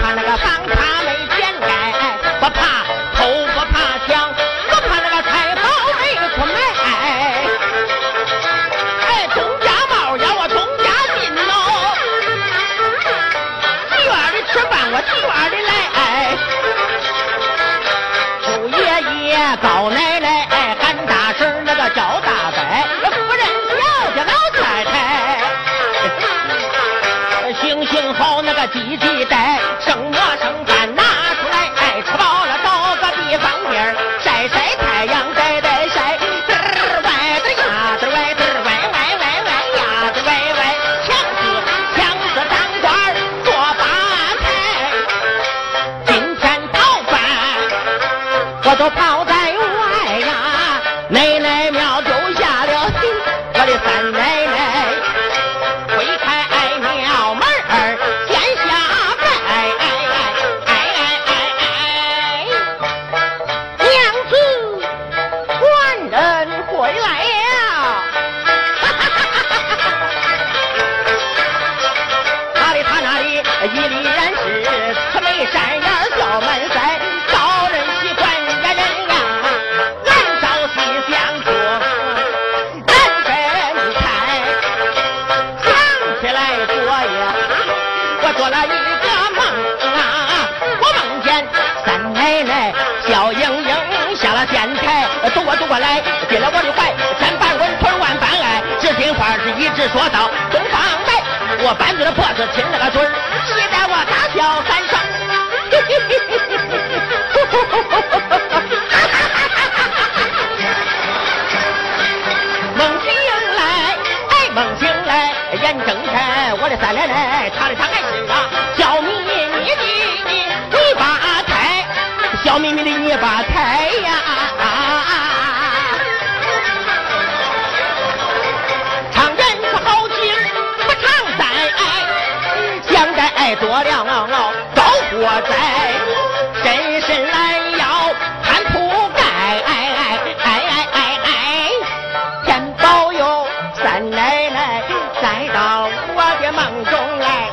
怕那个房塔没钱盖，不怕偷，不怕抢，不怕那个财宝没处买。哎，东家帽要我东家进喽，戏院里吃饭我戏院里来。朱爷爷、高奶奶哎喊大婶，那个叫大伯，夫人小姐老太太。行行好，那个挤挤带，我都跑在外呀，奶奶庙丢下了心，我的三奶奶。推开庙门儿，见下拜，娘子，官人回来了。他的他那里一里然是慈眉善起来昨夜，我做了一个梦啊，我梦见三奶奶笑盈盈下了天台，走过走过来，进了我的怀，千般滚腿万般爱，知心话是一直说到东方来，我扳着了脖子亲了个嘴儿，气得我大笑三声。嘿嘿嘿开，我的三奶奶，她的她还是啊，笑眯眯的泥巴台，笑眯眯的泥巴台呀。常人说好景不常在，相待多了遭火灾。梦中来